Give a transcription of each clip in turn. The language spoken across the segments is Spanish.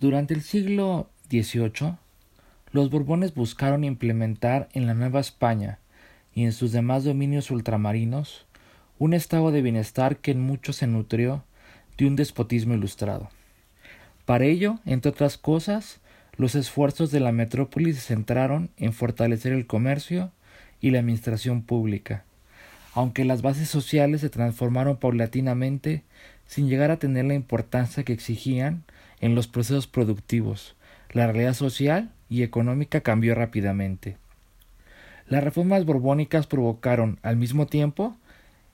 Durante el siglo XVIII, los Borbones buscaron implementar en la Nueva España y en sus demás dominios ultramarinos un estado de bienestar que en mucho se nutrió de un despotismo ilustrado. Para ello, entre otras cosas, los esfuerzos de la metrópoli se centraron en fortalecer el comercio y la administración pública, aunque las bases sociales se transformaron paulatinamente sin llegar a tener la importancia que exigían en los procesos productivos. La realidad social y económica cambió rápidamente. Las reformas borbónicas provocaron, al mismo tiempo,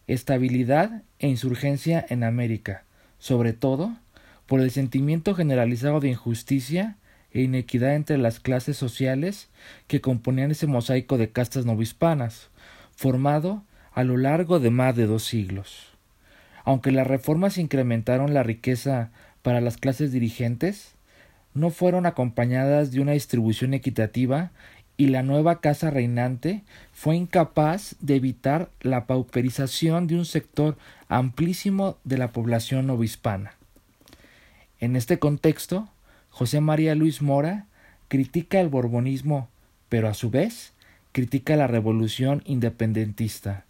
estabilidad e insurgencia en América, sobre todo por el sentimiento generalizado de injusticia e inequidad entre las clases sociales que componían ese mosaico de castas novohispanas, formado a lo largo de más de dos siglos. Aunque las reformas incrementaron la riqueza para las clases dirigentes no fueron acompañadas de una distribución equitativa y la nueva casa reinante fue incapaz de evitar la pauperización de un sector amplísimo de la población novohispana. En este contexto, José María Luis Mora critica el borbonismo, pero a su vez critica la revolución independentista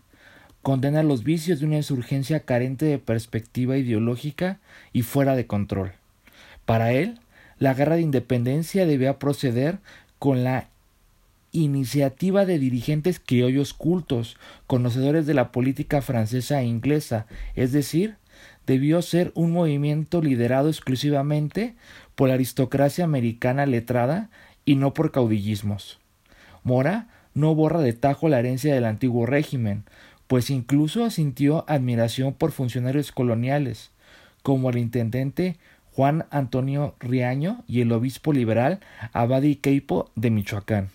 condena los vicios de una insurgencia carente de perspectiva ideológica y fuera de control. Para él, la guerra de independencia debía proceder con la iniciativa de dirigentes criollos cultos, conocedores de la política francesa e inglesa, es decir, debió ser un movimiento liderado exclusivamente por la aristocracia americana letrada y no por caudillismos. Mora no borra de tajo la herencia del antiguo régimen, pues incluso sintió admiración por funcionarios coloniales, como el intendente Juan Antonio Riaño y el obispo liberal Abadi Queipo de Michoacán.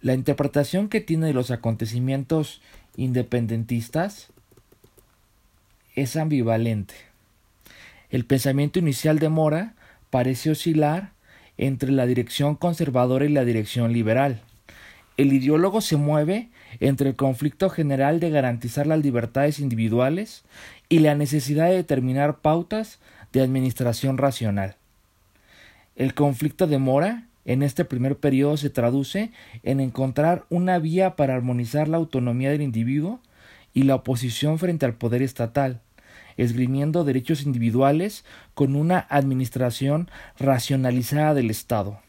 La interpretación que tiene de los acontecimientos independentistas es ambivalente. El pensamiento inicial de Mora parece oscilar entre la dirección conservadora y la dirección liberal. El ideólogo se mueve entre el conflicto general de garantizar las libertades individuales y la necesidad de determinar pautas de administración racional. El conflicto de Mora en este primer periodo se traduce en encontrar una vía para armonizar la autonomía del individuo y la oposición frente al poder estatal, esgrimiendo derechos individuales con una administración racionalizada del Estado.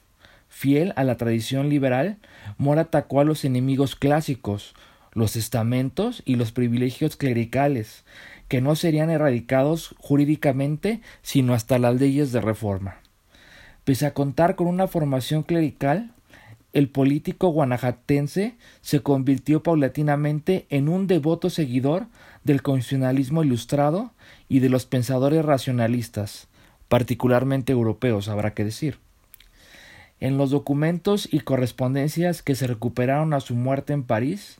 Fiel a la tradición liberal, Mora atacó a los enemigos clásicos, los estamentos y los privilegios clericales, que no serían erradicados jurídicamente sino hasta las leyes de reforma. Pese a contar con una formación clerical, el político guanajatense se convirtió paulatinamente en un devoto seguidor del constitucionalismo ilustrado y de los pensadores racionalistas, particularmente europeos, habrá que decir. En los documentos y correspondencias que se recuperaron a su muerte en París,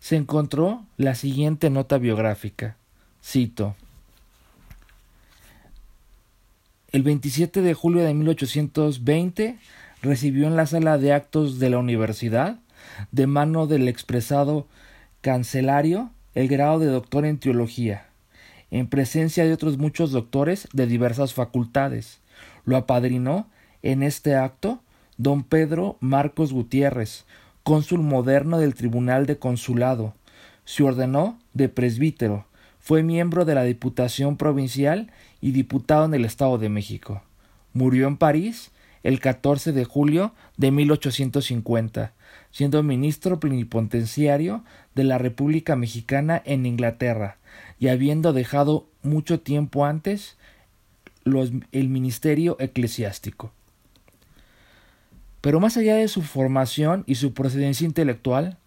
se encontró la siguiente nota biográfica. Cito. El 27 de julio de 1820 recibió en la sala de actos de la universidad, de mano del expresado cancelario, el grado de doctor en teología, en presencia de otros muchos doctores de diversas facultades. Lo apadrinó en este acto don Pedro Marcos Gutiérrez, cónsul moderno del Tribunal de Consulado. Se ordenó de presbítero, fue miembro de la Diputación Provincial y diputado en el Estado de México. Murió en París el 14 de julio de 1850, siendo ministro plenipotenciario de la República Mexicana en Inglaterra y habiendo dejado mucho tiempo antes el ministerio eclesiástico. Pero más allá de su formación y su procedencia intelectual,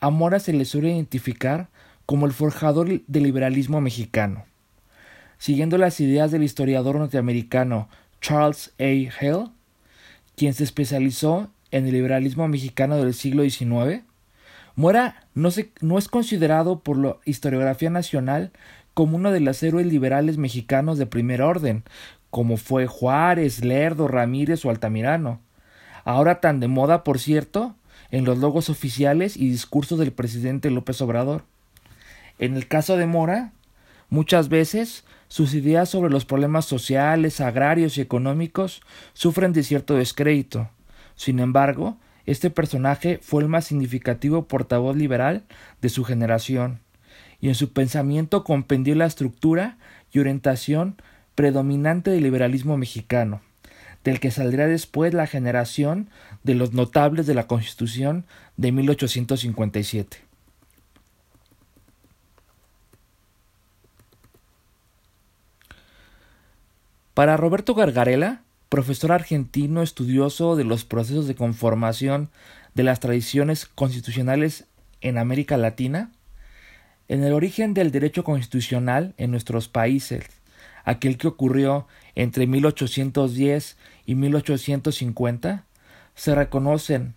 a Mora se le suele identificar como el forjador del liberalismo mexicano. Siguiendo las ideas del historiador norteamericano Charles A. Hale, quien se especializó en el liberalismo mexicano del siglo XIX, Mora no, no es considerado por la historiografía nacional como uno de los héroes liberales mexicanos de primer orden, como fue Juárez, Lerdo, Ramírez o Altamirano ahora tan de moda, por cierto, en los logos oficiales y discursos del presidente López Obrador. En el caso de Mora, muchas veces sus ideas sobre los problemas sociales, agrarios y económicos sufren de cierto descrédito. Sin embargo, este personaje fue el más significativo portavoz liberal de su generación, y en su pensamiento compendió la estructura y orientación predominante del liberalismo mexicano, del que saldría después la generación de los notables de la Constitución de 1857. Para Roberto Gargarela, profesor argentino estudioso de los procesos de conformación de las tradiciones constitucionales en América Latina, en el origen del derecho constitucional en nuestros países, aquel que ocurrió entre 1810 y 1850, se reconocen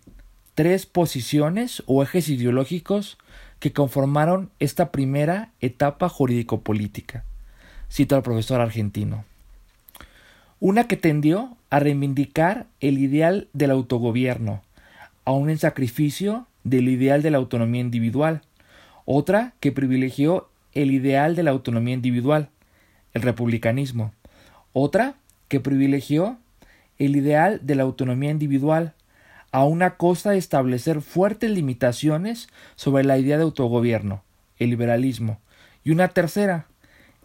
tres posiciones o ejes ideológicos que conformaron esta primera etapa jurídico-política. Cito al profesor argentino. Una que tendió a reivindicar el ideal del autogobierno, aun en sacrificio del ideal de la autonomía individual. Otra que privilegió el ideal de la autonomía individual, el republicanismo. Otra que privilegió el ideal de la autonomía individual, a una costa de establecer fuertes limitaciones sobre la idea de autogobierno, el liberalismo. Y una tercera,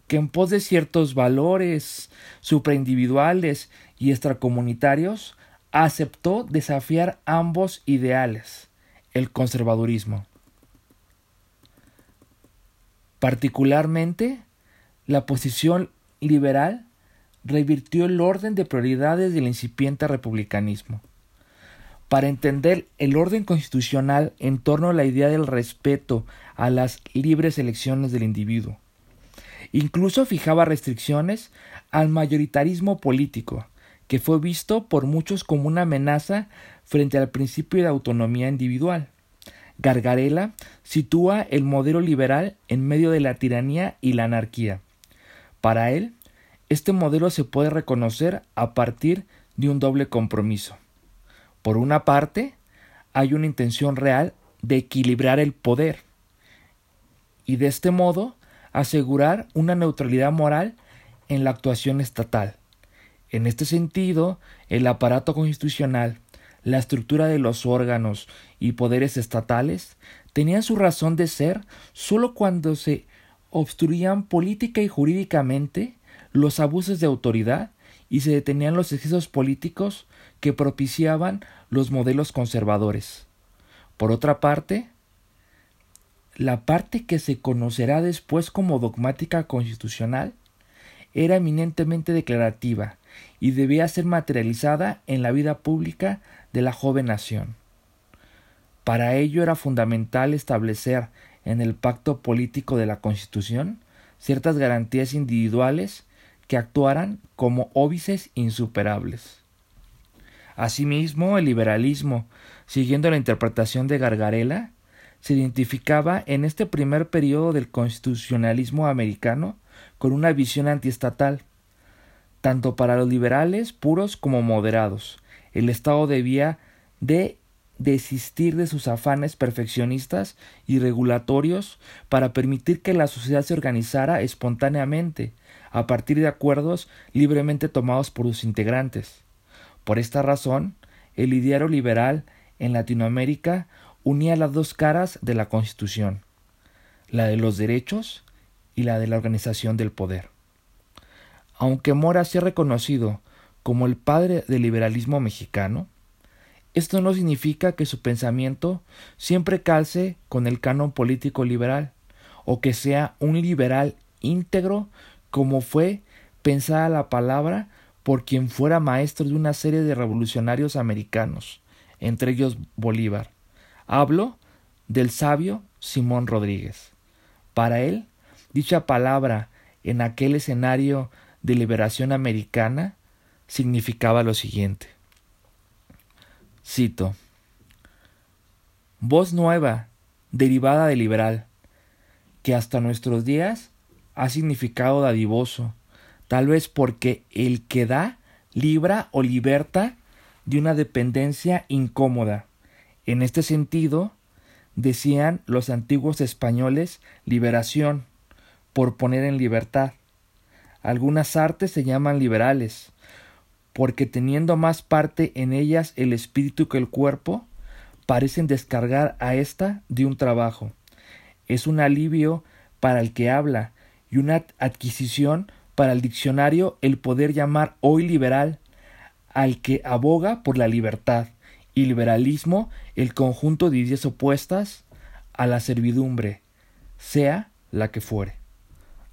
que en pos de ciertos valores supraindividuales y extracomunitarios, aceptó desafiar ambos ideales, el conservadurismo. Particularmente, la posición liberal revirtió el orden de prioridades del incipiente republicanismo. Para entender el orden constitucional en torno a la idea del respeto a las libres elecciones del individuo, Incluso fijaba restricciones al mayoritarismo político, que fue visto por muchos como una amenaza frente al principio de autonomía individual. Gargarela sitúa el modelo liberal en medio de la tiranía y la anarquía. Para él, este modelo se puede reconocer a partir de un doble compromiso. Por una parte, hay una intención real de equilibrar el poder, y de este modo asegurar una neutralidad moral en la actuación estatal. En este sentido, el aparato constitucional, la estructura de los órganos y poderes estatales tenían su razón de ser sólo cuando se obstruían política y jurídicamente los abusos de autoridad y se detenían los excesos políticos que propiciaban los modelos conservadores. Por otra parte, la parte que se conocerá después como dogmática constitucional era eminentemente declarativa y debía ser materializada en la vida pública de la joven nación. Para ello era fundamental establecer en el pacto político de la Constitución ciertas garantías individuales que actuaran como óbices insuperables. Asimismo, el liberalismo, siguiendo la interpretación de Gargarela, se identificaba en este primer periodo del constitucionalismo americano con una visión antiestatal. Tanto para los liberales puros como moderados, el Estado debía de desistir de sus afanes perfeccionistas y regulatorios para permitir que la sociedad se organizara espontáneamente, a partir de acuerdos libremente tomados por sus integrantes. Por esta razón, el ideario liberal en Latinoamérica unía las dos caras de la Constitución, la de los derechos y la de la organización del poder. Aunque Mora sea reconocido como el padre del liberalismo mexicano, esto no significa que su pensamiento siempre calce con el canon político liberal, o que sea un liberal íntegro como fue pensada la palabra por quien fuera maestro de una serie de revolucionarios americanos, entre ellos Bolívar. Hablo del sabio Simón Rodríguez. Para él, dicha palabra en aquel escenario de liberación americana significaba lo siguiente. Cito. Voz nueva, derivada de liberal, que hasta nuestros días ha significado dadivoso, tal vez porque el que da libra o liberta de una dependencia incómoda, en este sentido, decían los antiguos españoles liberación, por poner en libertad. Algunas artes se llaman liberales, porque teniendo más parte en ellas el espíritu que el cuerpo, parecen descargar a ésta de un trabajo. Es un alivio para el que habla y una adquisición para el diccionario el poder llamar hoy liberal al que aboga por la libertad y liberalismo el conjunto de ideas opuestas a la servidumbre, sea la que fuere.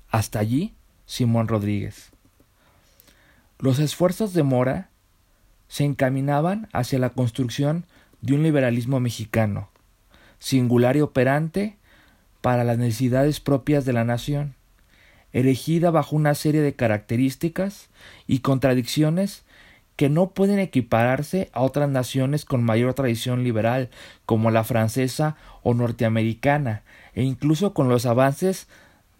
Hasta allí, Simón Rodríguez. Los esfuerzos de Mora se encaminaban hacia la construcción de un liberalismo mexicano, singular y operante para las necesidades propias de la nación, erigida bajo una serie de características y contradicciones que no pueden equipararse a otras naciones con mayor tradición liberal, como la francesa o norteamericana, e incluso con los avances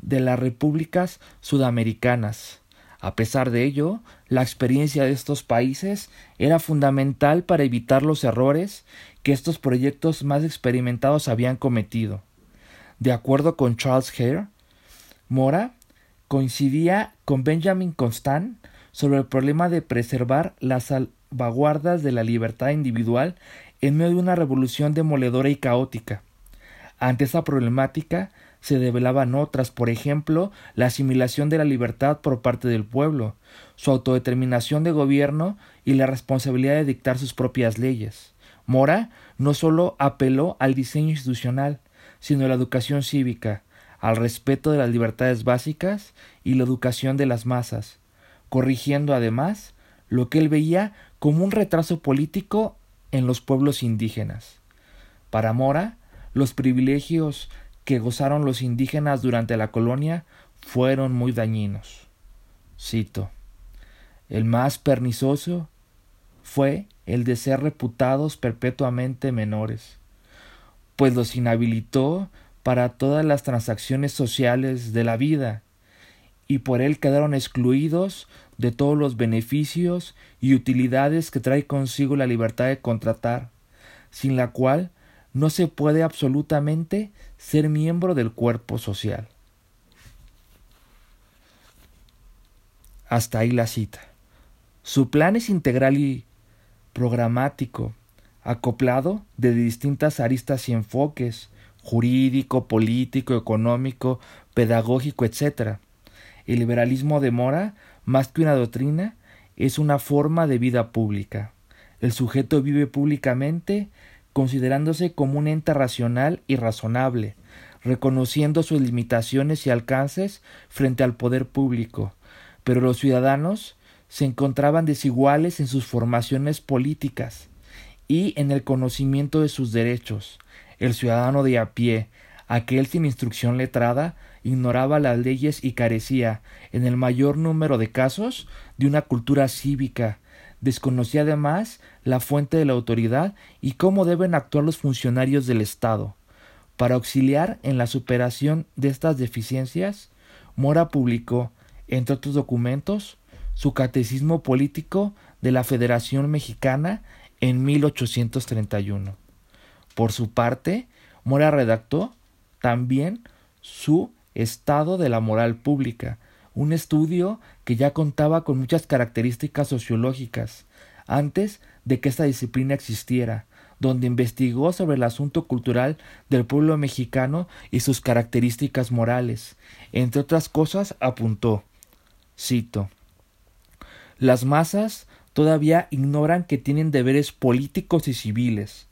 de las repúblicas sudamericanas. A pesar de ello, la experiencia de estos países era fundamental para evitar los errores que estos proyectos más experimentados habían cometido. De acuerdo con Charles Hare, Mora coincidía con Benjamin Constant sobre el problema de preservar las salvaguardas de la libertad individual en medio de una revolución demoledora y caótica. Ante esa problemática, se develaban otras, por ejemplo, la asimilación de la libertad por parte del pueblo, su autodeterminación de gobierno y la responsabilidad de dictar sus propias leyes. Mora no solo apeló al diseño institucional, sino a la educación cívica, al respeto de las libertades básicas y la educación de las masas, corrigiendo además lo que él veía como un retraso político en los pueblos indígenas. Para Mora, los privilegios que gozaron los indígenas durante la colonia fueron muy dañinos. Cito. El más pernicioso fue el de ser reputados perpetuamente menores, pues los inhabilitó para todas las transacciones sociales de la vida, y por él quedaron excluidos de todos los beneficios y utilidades que trae consigo la libertad de contratar, sin la cual no se puede absolutamente ser miembro del cuerpo social. Hasta ahí la cita. Su plan es integral y programático, acoplado de distintas aristas y enfoques, jurídico, político, económico, pedagógico, etc. El liberalismo de Mora, más que una doctrina, es una forma de vida pública. El sujeto vive públicamente considerándose como un ente racional y razonable, reconociendo sus limitaciones y alcances frente al poder público, pero los ciudadanos se encontraban desiguales en sus formaciones políticas y en el conocimiento de sus derechos. El ciudadano de a pie, aquel sin instrucción letrada, ignoraba las leyes y carecía, en el mayor número de casos, de una cultura cívica, Desconocía además la fuente de la autoridad y cómo deben actuar los funcionarios del Estado. Para auxiliar en la superación de estas deficiencias, Mora publicó, entre otros documentos, su Catecismo Político de la Federación Mexicana en 1831. Por su parte, Mora redactó también su Estado de la Moral Pública, un estudio que ya contaba con muchas características sociológicas, antes de que esta disciplina existiera, donde investigó sobre el asunto cultural del pueblo mexicano y sus características morales. Entre otras cosas, apuntó cito Las masas todavía ignoran que tienen deberes políticos y civiles,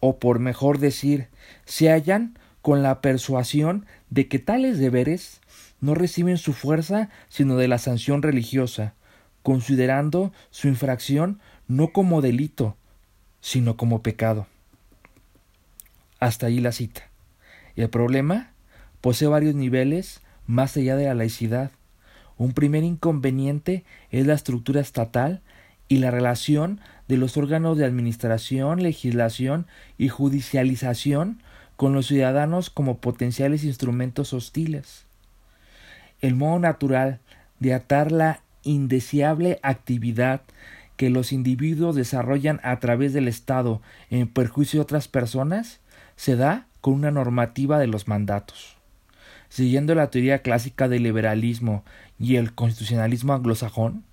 o por mejor decir, se hallan con la persuasión de que tales deberes no reciben su fuerza sino de la sanción religiosa, considerando su infracción no como delito, sino como pecado. Hasta ahí la cita. El problema posee varios niveles más allá de la laicidad. Un primer inconveniente es la estructura estatal y la relación de los órganos de administración, legislación y judicialización con los ciudadanos como potenciales instrumentos hostiles el modo natural de atar la indeseable actividad que los individuos desarrollan a través del Estado en perjuicio de otras personas se da con una normativa de los mandatos. siguiendo la teoría clásica del liberalismo y el constitucionalismo anglosajón,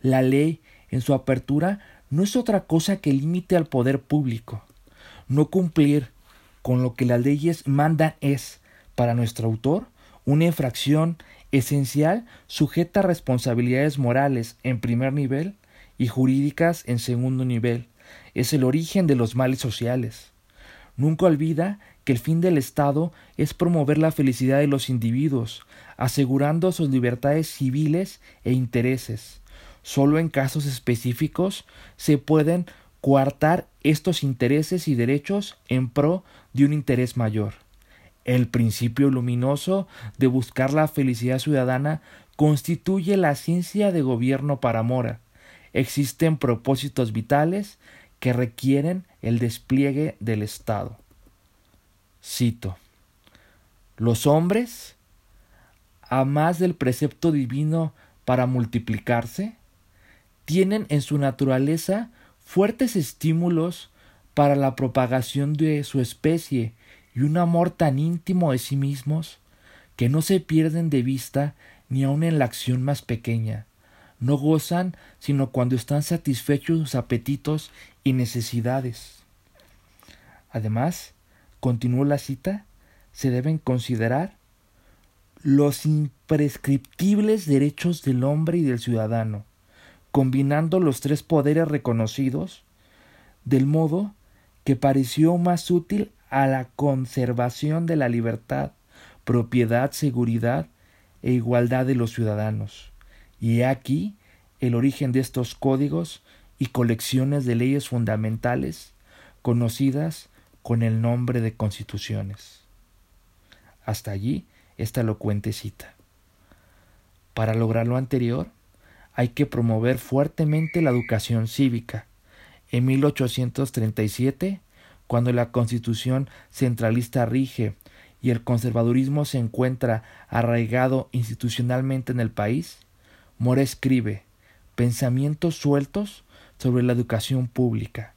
la ley, en su apertura, no es otra cosa que límite al poder público. No cumplir con lo que las leyes mandan es, para nuestro autor, una infracción esencial sujeta a responsabilidades morales en primer nivel y jurídicas en segundo nivel. Es el origen de los males sociales. Nunca olvida que el fin del Estado es promover la felicidad de los individuos, asegurando sus libertades civiles e intereses. Solo en casos específicos se pueden coartar estos intereses y derechos en pro de un interés mayor. El principio luminoso de buscar la felicidad ciudadana constituye la ciencia de gobierno para Mora. Existen propósitos vitales que requieren el despliegue del Estado. Cito. Los hombres, a más del precepto divino para multiplicarse, tienen en su naturaleza fuertes estímulos para la propagación de su especie y un amor tan íntimo de sí mismos que no se pierden de vista ni aun en la acción más pequeña. No gozan sino cuando están satisfechos sus apetitos y necesidades. Además, continuó la cita, se deben considerar los imprescriptibles derechos del hombre y del ciudadano, combinando los tres poderes reconocidos, del modo que pareció más útil a la conservación de la libertad, propiedad, seguridad e igualdad de los ciudadanos. Y aquí el origen de estos códigos y colecciones de leyes fundamentales conocidas con el nombre de constituciones. Hasta allí esta elocuente cita. Para lograr lo anterior, hay que promover fuertemente la educación cívica. En 1837, cuando la constitución centralista rige y el conservadurismo se encuentra arraigado institucionalmente en el país, Mora escribe pensamientos sueltos sobre la educación pública,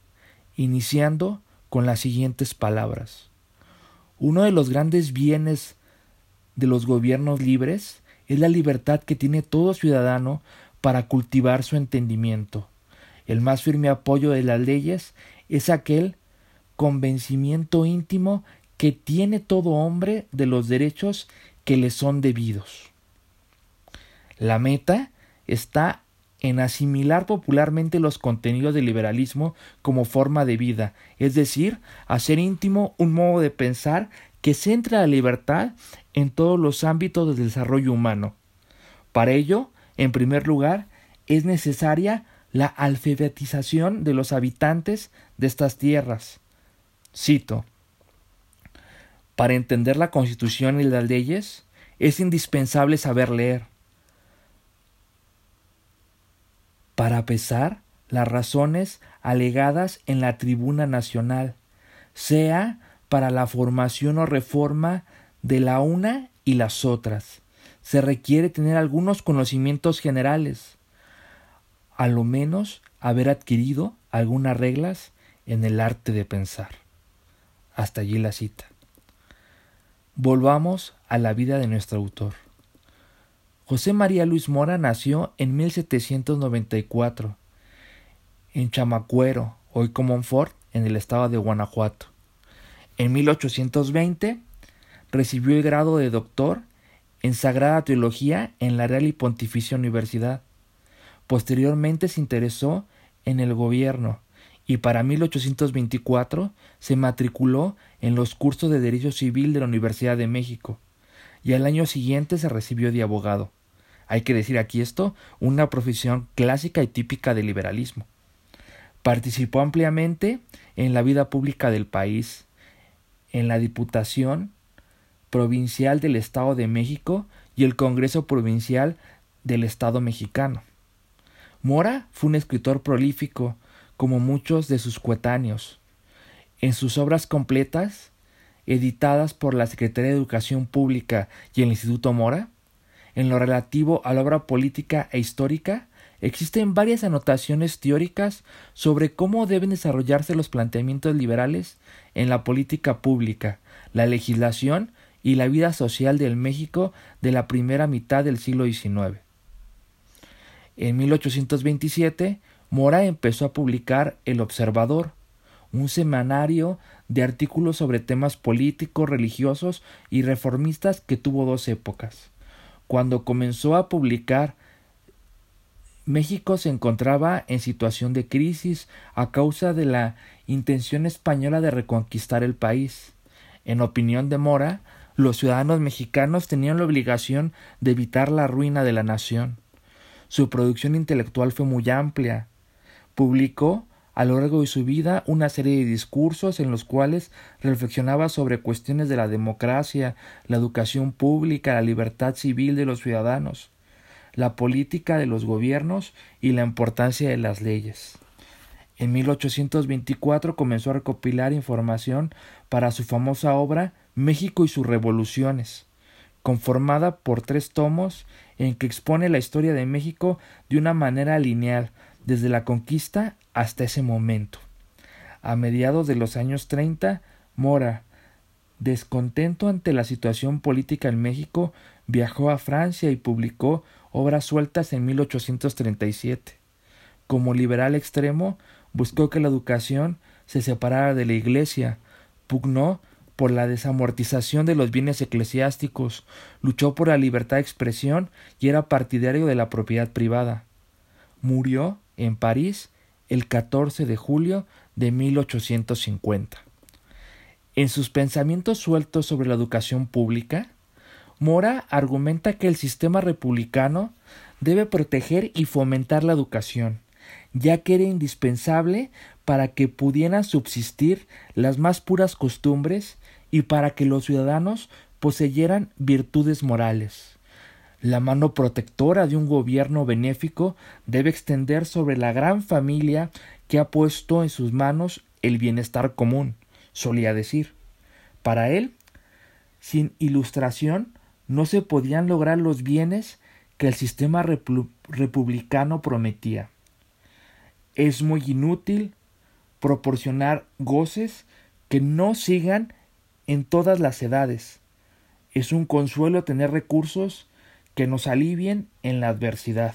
iniciando con las siguientes palabras. Uno de los grandes bienes de los gobiernos libres es la libertad que tiene todo ciudadano para cultivar su entendimiento. El más firme apoyo de las leyes es aquel convencimiento íntimo que tiene todo hombre de los derechos que le son debidos. La meta está en asimilar popularmente los contenidos del liberalismo como forma de vida, es decir, hacer íntimo un modo de pensar que centra la libertad en todos los ámbitos del desarrollo humano. Para ello, en primer lugar, es necesaria la alfabetización de los habitantes de estas tierras. Cito. Para entender la Constitución y las leyes, es indispensable saber leer, para pesar las razones alegadas en la tribuna nacional, sea para la formación o reforma de la una y las otras. Se requiere tener algunos conocimientos generales, a lo menos haber adquirido algunas reglas en el arte de pensar. Hasta allí la cita. Volvamos a la vida de nuestro autor. José María Luis Mora nació en 1794 en Chamacuero, hoy Comonfort, en el estado de Guanajuato. En 1820 recibió el grado de doctor en Sagrada Teología en la Real y Pontificia Universidad. Posteriormente se interesó en el gobierno y para 1824 se matriculó en los cursos de Derecho Civil de la Universidad de México y al año siguiente se recibió de abogado. Hay que decir aquí esto, una profesión clásica y típica del liberalismo. Participó ampliamente en la vida pública del país, en la Diputación Provincial del Estado de México y el Congreso Provincial del Estado mexicano. Mora fue un escritor prolífico, como muchos de sus coetáneos. En sus obras completas, editadas por la Secretaría de Educación Pública y el Instituto Mora, en lo relativo a la obra política e histórica, existen varias anotaciones teóricas sobre cómo deben desarrollarse los planteamientos liberales en la política pública, la legislación y la vida social del México de la primera mitad del siglo XIX. En 1827, Mora empezó a publicar El Observador, un semanario de artículos sobre temas políticos, religiosos y reformistas que tuvo dos épocas. Cuando comenzó a publicar México se encontraba en situación de crisis a causa de la intención española de reconquistar el país. En opinión de Mora, los ciudadanos mexicanos tenían la obligación de evitar la ruina de la nación. Su producción intelectual fue muy amplia. Publicó a lo largo de su vida una serie de discursos en los cuales reflexionaba sobre cuestiones de la democracia, la educación pública, la libertad civil de los ciudadanos la política de los gobiernos y la importancia de las leyes. En 1824 comenzó a recopilar información para su famosa obra México y sus revoluciones, conformada por tres tomos en que expone la historia de México de una manera lineal, desde la conquista hasta ese momento. A mediados de los años 30, Mora, descontento ante la situación política en México, viajó a Francia y publicó obras sueltas en 1837. Como liberal extremo, buscó que la educación se separara de la Iglesia, pugnó por la desamortización de los bienes eclesiásticos, luchó por la libertad de expresión y era partidario de la propiedad privada. Murió en París el 14 de julio de 1850. En sus pensamientos sueltos sobre la educación pública, Mora argumenta que el sistema republicano debe proteger y fomentar la educación, ya que era indispensable para que pudieran subsistir las más puras costumbres y para que los ciudadanos poseyeran virtudes morales. La mano protectora de un gobierno benéfico debe extender sobre la gran familia que ha puesto en sus manos el bienestar común, solía decir. Para él, sin ilustración, no se podían lograr los bienes que el sistema republicano prometía. Es muy inútil proporcionar goces que no sigan en todas las edades. Es un consuelo tener recursos que nos alivien en la adversidad.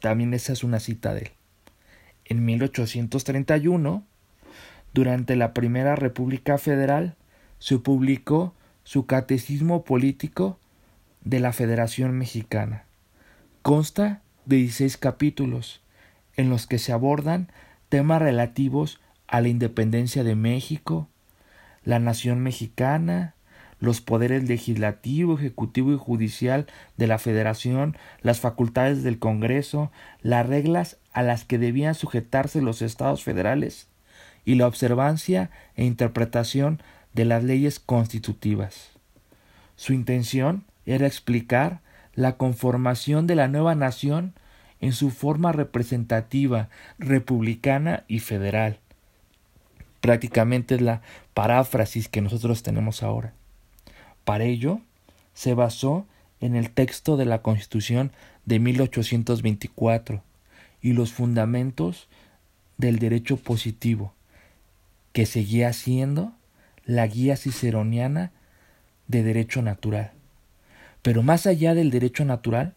También esa es una cita de él. En 1831, durante la Primera República Federal, se publicó su Catecismo Político de la Federación Mexicana. Consta de 16 capítulos en los que se abordan temas relativos a la independencia de México, la nación mexicana, los poderes legislativo, ejecutivo y judicial de la Federación, las facultades del Congreso, las reglas a las que debían sujetarse los estados federales y la observancia e interpretación de las leyes constitutivas. Su intención era explicar la conformación de la nueva nación en su forma representativa, republicana y federal. Prácticamente es la paráfrasis que nosotros tenemos ahora. Para ello, se basó en el texto de la Constitución de 1824 y los fundamentos del derecho positivo, que seguía siendo la guía ciceroniana de derecho natural. Pero más allá del derecho natural,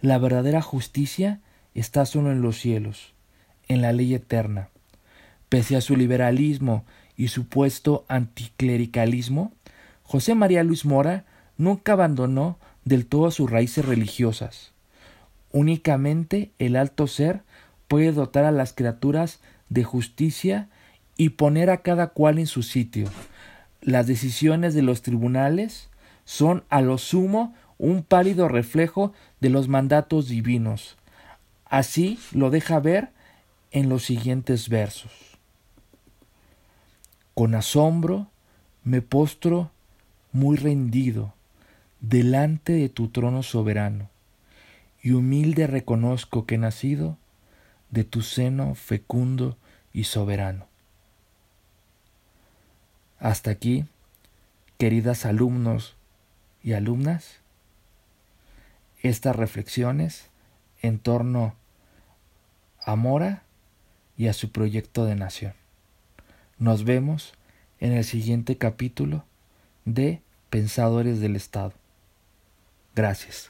la verdadera justicia está solo en los cielos, en la ley eterna. Pese a su liberalismo y supuesto anticlericalismo, José María Luis Mora nunca abandonó del todo sus raíces religiosas. Únicamente el alto ser puede dotar a las criaturas de justicia y poner a cada cual en su sitio, las decisiones de los tribunales son a lo sumo un pálido reflejo de los mandatos divinos. Así lo deja ver en los siguientes versos. Con asombro me postro muy rendido delante de tu trono soberano, y humilde reconozco que he nacido de tu seno fecundo y soberano. Hasta aquí, queridas alumnos y alumnas, estas reflexiones en torno a Mora y a su proyecto de nación. Nos vemos en el siguiente capítulo de pensadores del Estado. Gracias.